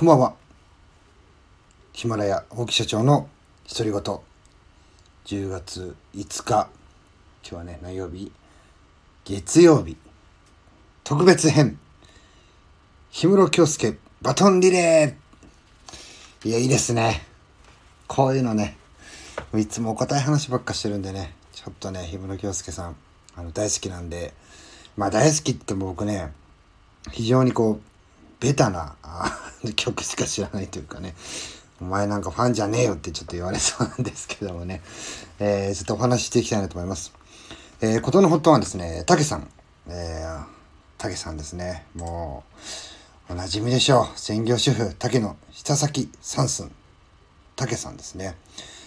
こんばんは。ヒマラヤ大木社長の独り言。10月5日。今日はね、何曜日？月曜日。特別編。氷室京介バトンリレーいや、いいですね。こういうのね、いつもお堅い話ばっかしてるんでね、ちょっとね、氷室京介さん、あの、大好きなんで、まあ大好きって僕ね、非常にこう、ベタな 曲しか知らないというかね、お前なんかファンじゃねえよってちょっと言われそうなんですけどもね、えー、ちょっとお話ししていきたいなと思います。えー、ことの発端はですね、たけさん、えー、たけさんですね、もう、おなじみでしょう。専業主婦、竹の下先三寸、たけさんですね。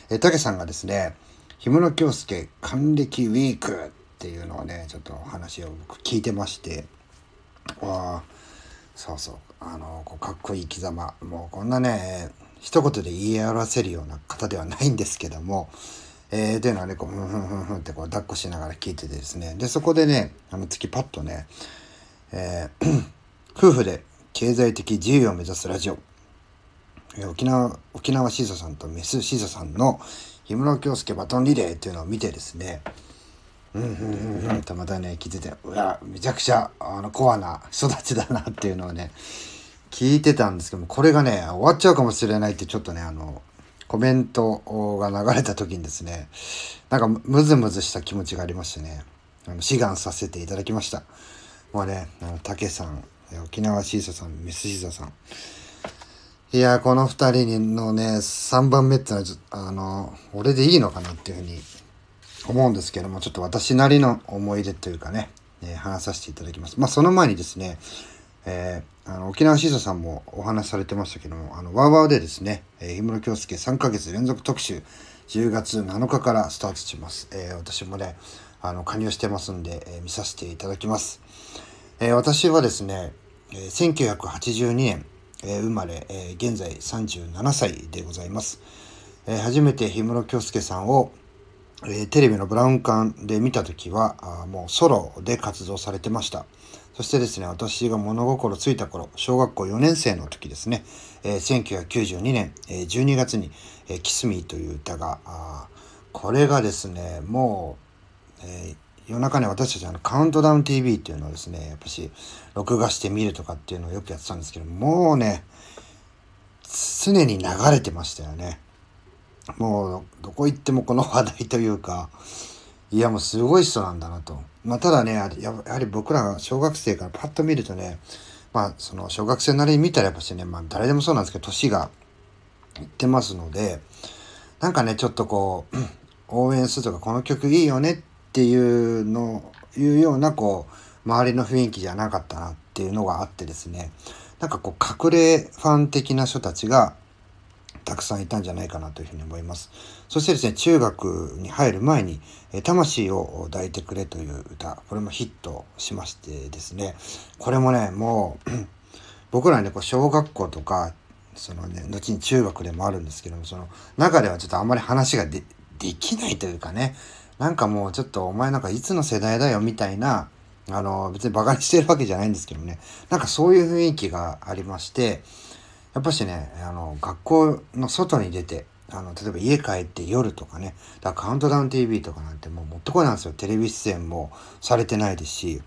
えー、たけさんがですね、氷室京介還暦ウィークっていうのをね、ちょっとお話を僕聞いてまして、わあ、そうそう。あのこうかっこいい生き様。もうこんなね一言で言い表せるような方ではないんですけども。えー、というのはねこうふんふんふんふんってこう抱っこしながら聞いててですね。でそこでねあの月パッとね、えー、夫婦で経済的自由を目指すラジオ。沖縄沖縄シーサさんとメスシーサさんの氷室京介バトンリレーっていうのを見てですね。うんうんうんうん。とまたね聞いててうわめちゃくちゃあのコアな人たちだなっていうのをね聞いてたんですけどもこれがね終わっちゃうかもしれないってちょっとねあのコメントが流れた時にですねなんかムズムズした気持ちがありましてねあの志願させていただきましたもうねあの竹さん。沖縄シーサさんメスシーサさんいやこの2人のね3番目ってのはあの俺でいいのかなっていうふうに思うんですけども、ちょっと私なりの思い出というかね、えー、話させていただきます。まあ、その前にですね、えー、あの沖縄シーサさんもお話しされてましたけども、あの、ワーワーでですね、えー、氷室京介3ヶ月連続特集、10月7日からスタートします。えー、私もね、あの、加入してますんで、えー、見させていただきます。えー、私はですね、えー、1982年、えー、生まれ、えー、現在37歳でございます。えー、初めて氷室京介さんをえー、テレビのブラウン管で見た時はあもうソロで活動されてました。そしてですね私が物心ついた頃小学校4年生の時ですね、えー、1992年、えー、12月に「えー、キスミーという歌があこれがですねもう、えー、夜中ね私たちあのカウントダウン TV っていうのをですねやっぱし録画してみるとかっていうのをよくやってたんですけどもうね常に流れてましたよね。もうどこ行ってもこの話題というかいやもうすごい人なんだなと。まあ、ただねやはり僕らが小学生からパッと見るとねまあその小学生なりに見たらやっぱしね、まあ、誰でもそうなんですけど年がいってますのでなんかねちょっとこう 応援するとかこの曲いいよねっていうのいうようなこう周りの雰囲気じゃなかったなっていうのがあってですねなんかこう隠れファン的な人たちがたくさんいたんじゃないかなというふうに思います。そしてですね、中学に入る前に、魂を抱いてくれという歌、これもヒットしましてですね、これもね、もう 僕らね、こう小学校とか、そのね、後に中学でもあるんですけども、その中ではちょっとあんまり話がでできないというかね、なんかもうちょっとお前なんかいつの世代だよみたいな、あの、別にバカにしてるわけじゃないんですけどね、なんかそういう雰囲気がありまして、やっぱしね、あの、学校の外に出て、あの、例えば家帰って夜とかね、だカウントダウン TV とかなんてもうもってこいなんですよ。テレビ出演もされてないですし、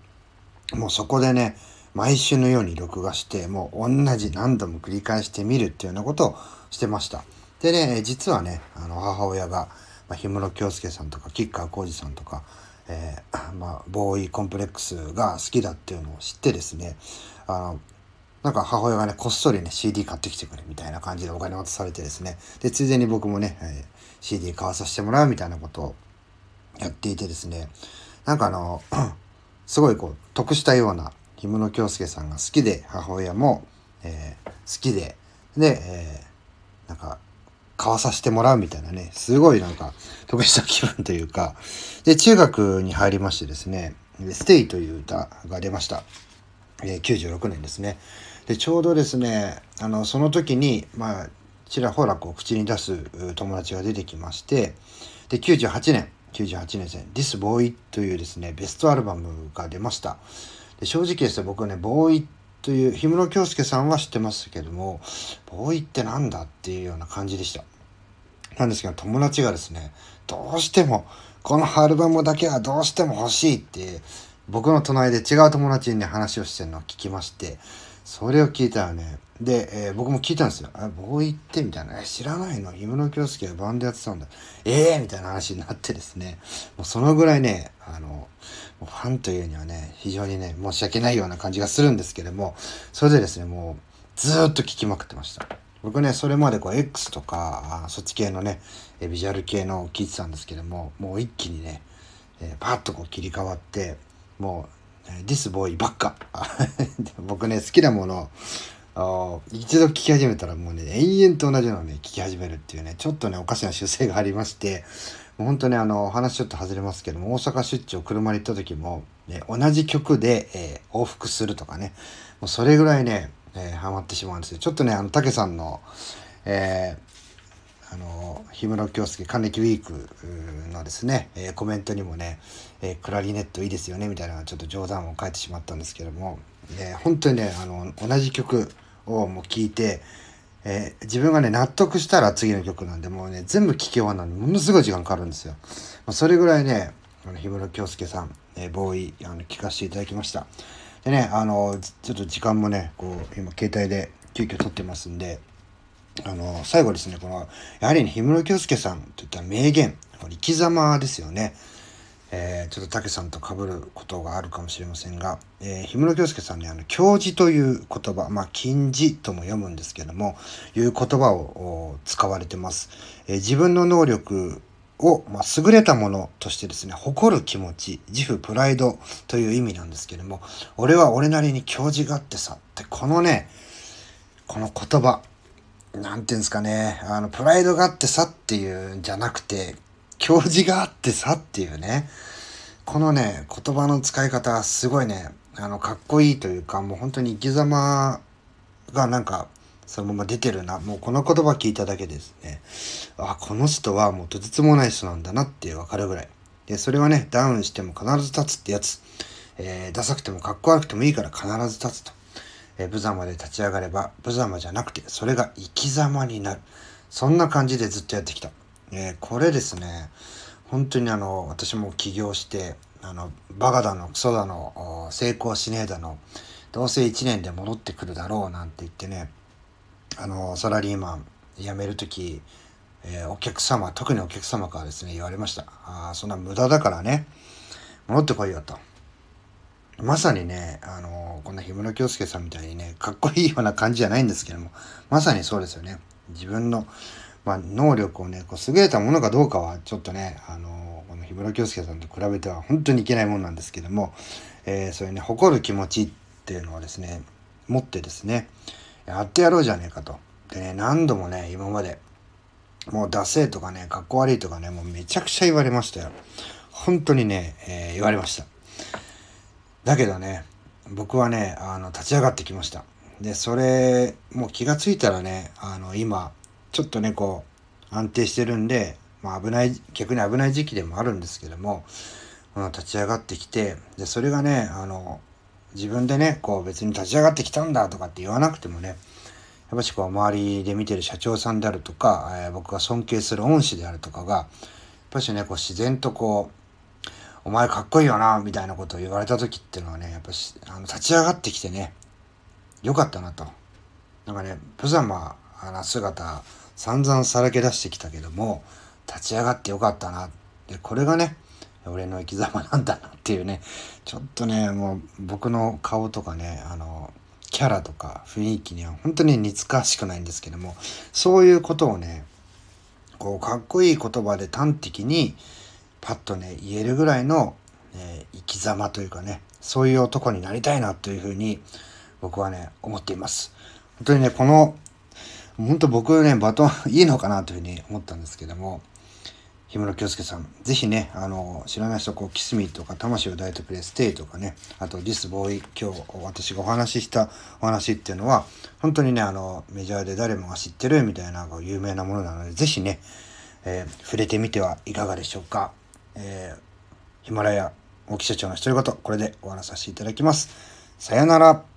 もうそこでね、毎週のように録画して、もう同じ何度も繰り返してみるっていうようなことをしてました。でね、実はね、あの、母親が、まあ、氷室京介さんとか、吉川浩司さんとか、えー、まあ、ボーイコンプレックスが好きだっていうのを知ってですね、あの、なんか母親がね、こっそりね、CD 買ってきてくれみたいな感じでお金渡されてですね、で、ついでに僕もね、えー、CD 買わさせてもらうみたいなことをやっていてですね、なんかあの、すごいこう、得したような、氷室京介さんが好きで、母親も、えー、好きで、で、えー、なんか、買わさせてもらうみたいなね、すごいなんか、得した気分というか、で、中学に入りましてですね、ステイという歌が出ました。えー、96年ですね。でちょうどですねあのその時にまあちらほらこう口に出す友達が出てきましてで98年98年ですね「This Boy」というですねベストアルバムが出ましたで正直ですね僕はねボーイという氷室京介さんは知ってますけどもボーイってなんだっていうような感じでしたなんですけど友達がですねどうしてもこのアルバムだけはどうしても欲しいって僕の隣で違う友達にね話をしてるのを聞きましてそれを聞いたらねで、えー、僕も聞いたんですよ。あ、ボーイってみたいな。え、知らないの？氷室京介がバンドやってたんだ。ええー、みたいな話になってですね。もうそのぐらいね、あの、ファンというにはね、非常にね、申し訳ないような感じがするんですけれども、それでですね、もう、ずっと聞きまくってました。僕ね、それまでこう、X とか、そっち系のね、ビジュアル系のを聞いてたんですけども、もう一気にね、えー、パッとこう切り替わって、もう、ディスボーイばっか。僕ね、好きなものあ一度聞き始めたらもうね延々と同じのをね聞き始めるっていうねちょっとねおかしな習性がありましてもう本当ねあの話ちょっと外れますけども大阪出張車で行った時も、ね、同じ曲で、えー、往復するとかねもうそれぐらいね、えー、ハマってしまうんですよちょっとねあの武さんのえー、あの氷室京介還暦ウィークのですね、えー、コメントにもね、えー、クラリネットいいですよねみたいなちょっと冗談を書いてしまったんですけども、ね、本当にねあの同じ曲をもう聞いて、えー、自分がね納得したら次の曲なんでもうね全部聴き終わるのにものすごい時間かかるんですよ。まあ、それぐらいね氷室京介さん、えー、ボーイあの聞かせていただきました。でねあのちょっと時間もねこう今携帯で急遽撮ってますんであの最後ですねこのやはり、ね、氷室京介さんといった名言生き様ですよね。えー、ちょっと武さんと被ることがあるかもしれませんが、えー、氷室京介さんにあの、教示という言葉、まあ、禁じとも読むんですけども、いう言葉を使われてます。えー、自分の能力を、まあ、優れたものとしてですね、誇る気持ち、自負、プライドという意味なんですけども、俺は俺なりに教示があってさって、このね、この言葉、なんていうんですかね、あの、プライドがあってさっていうんじゃなくて、教示があってさっていうね、このね、言葉の使い方すごいね、あの、かっこいいというか、もう本当に生き様がなんか、そのまま出てるな。もうこの言葉聞いただけですね。あ、この人はもうとてつもない人なんだなってわかるぐらい。で、それはね、ダウンしても必ず立つってやつ。えー、ダサくてもかっこ悪くてもいいから必ず立つと。え、無様で立ち上がれば、無様じゃなくて、それが生き様になる。そんな感じでずっとやってきた。えー、これですね本当にあの私も起業してあのバカだのクソだの成功しねえだのどうせ1年で戻ってくるだろうなんて言ってねあのサラリーマン辞める時、えー、お客様特にお客様からですね言われましたあそんな無駄だからね戻ってこいよとまさにね、あのこんな氷室京介さんみたいにね、かっこいいような感じじゃないんですけども、まさにそうですよね。自分のまあ、能力をね、こう優れたものかどうかは、ちょっとね、あのこの氷室京介さんと比べては本当にいけないもんなんですけども、えー、そういうね、誇る気持ちっていうのはですね、持ってですね、やってやろうじゃねえかと。でね、何度もね、今まで、もうダセーとかね、かっこ悪いとかね、もうめちゃくちゃ言われましたよ。本当にね、えー、言われました。だけどね、僕はね、あの、立ち上がってきました。で、それ、もう気がついたらね、あの、今、ちょっとね、こう、安定してるんで、まあ危ない、逆に危ない時期でもあるんですけども、立ち上がってきて、で、それがね、あの、自分でね、こう別に立ち上がってきたんだとかって言わなくてもね、やっぱしこう周りで見てる社長さんであるとか、えー、僕が尊敬する恩師であるとかが、やっぱしね、こう自然とこう、お前かっこいいよな、みたいなことを言われた時っていうのはね、やっぱし、あの、立ち上がってきてね、よかったなと。なんかね、無様な姿、散々さらけ出してきたけども立ち上がってよかったなでこれがね俺の生き様なんだなっていうねちょっとねもう僕の顔とかねあのキャラとか雰囲気には本当に似つかしくないんですけどもそういうことをねこうかっこいい言葉で端的にパッとね言えるぐらいの、えー、生き様というかねそういう男になりたいなというふうに僕はね思っています。本当にねこの本当僕ね、バトン いいのかなというふうに思ったんですけども、氷室京介さん、ぜひね、あの、知らない人、こう、キスミとか、魂を抱いてくれ、ステイとかね、あと、ディスボーイ、今日私がお話ししたお話っていうのは、本当にね、あの、メジャーで誰もが知ってるみたいな、有名なものなので、ぜひね、えー、触れてみてはいかがでしょうか。えー、ヒマラヤ、大木社長の独り言、これで終わらさせていただきます。さよなら。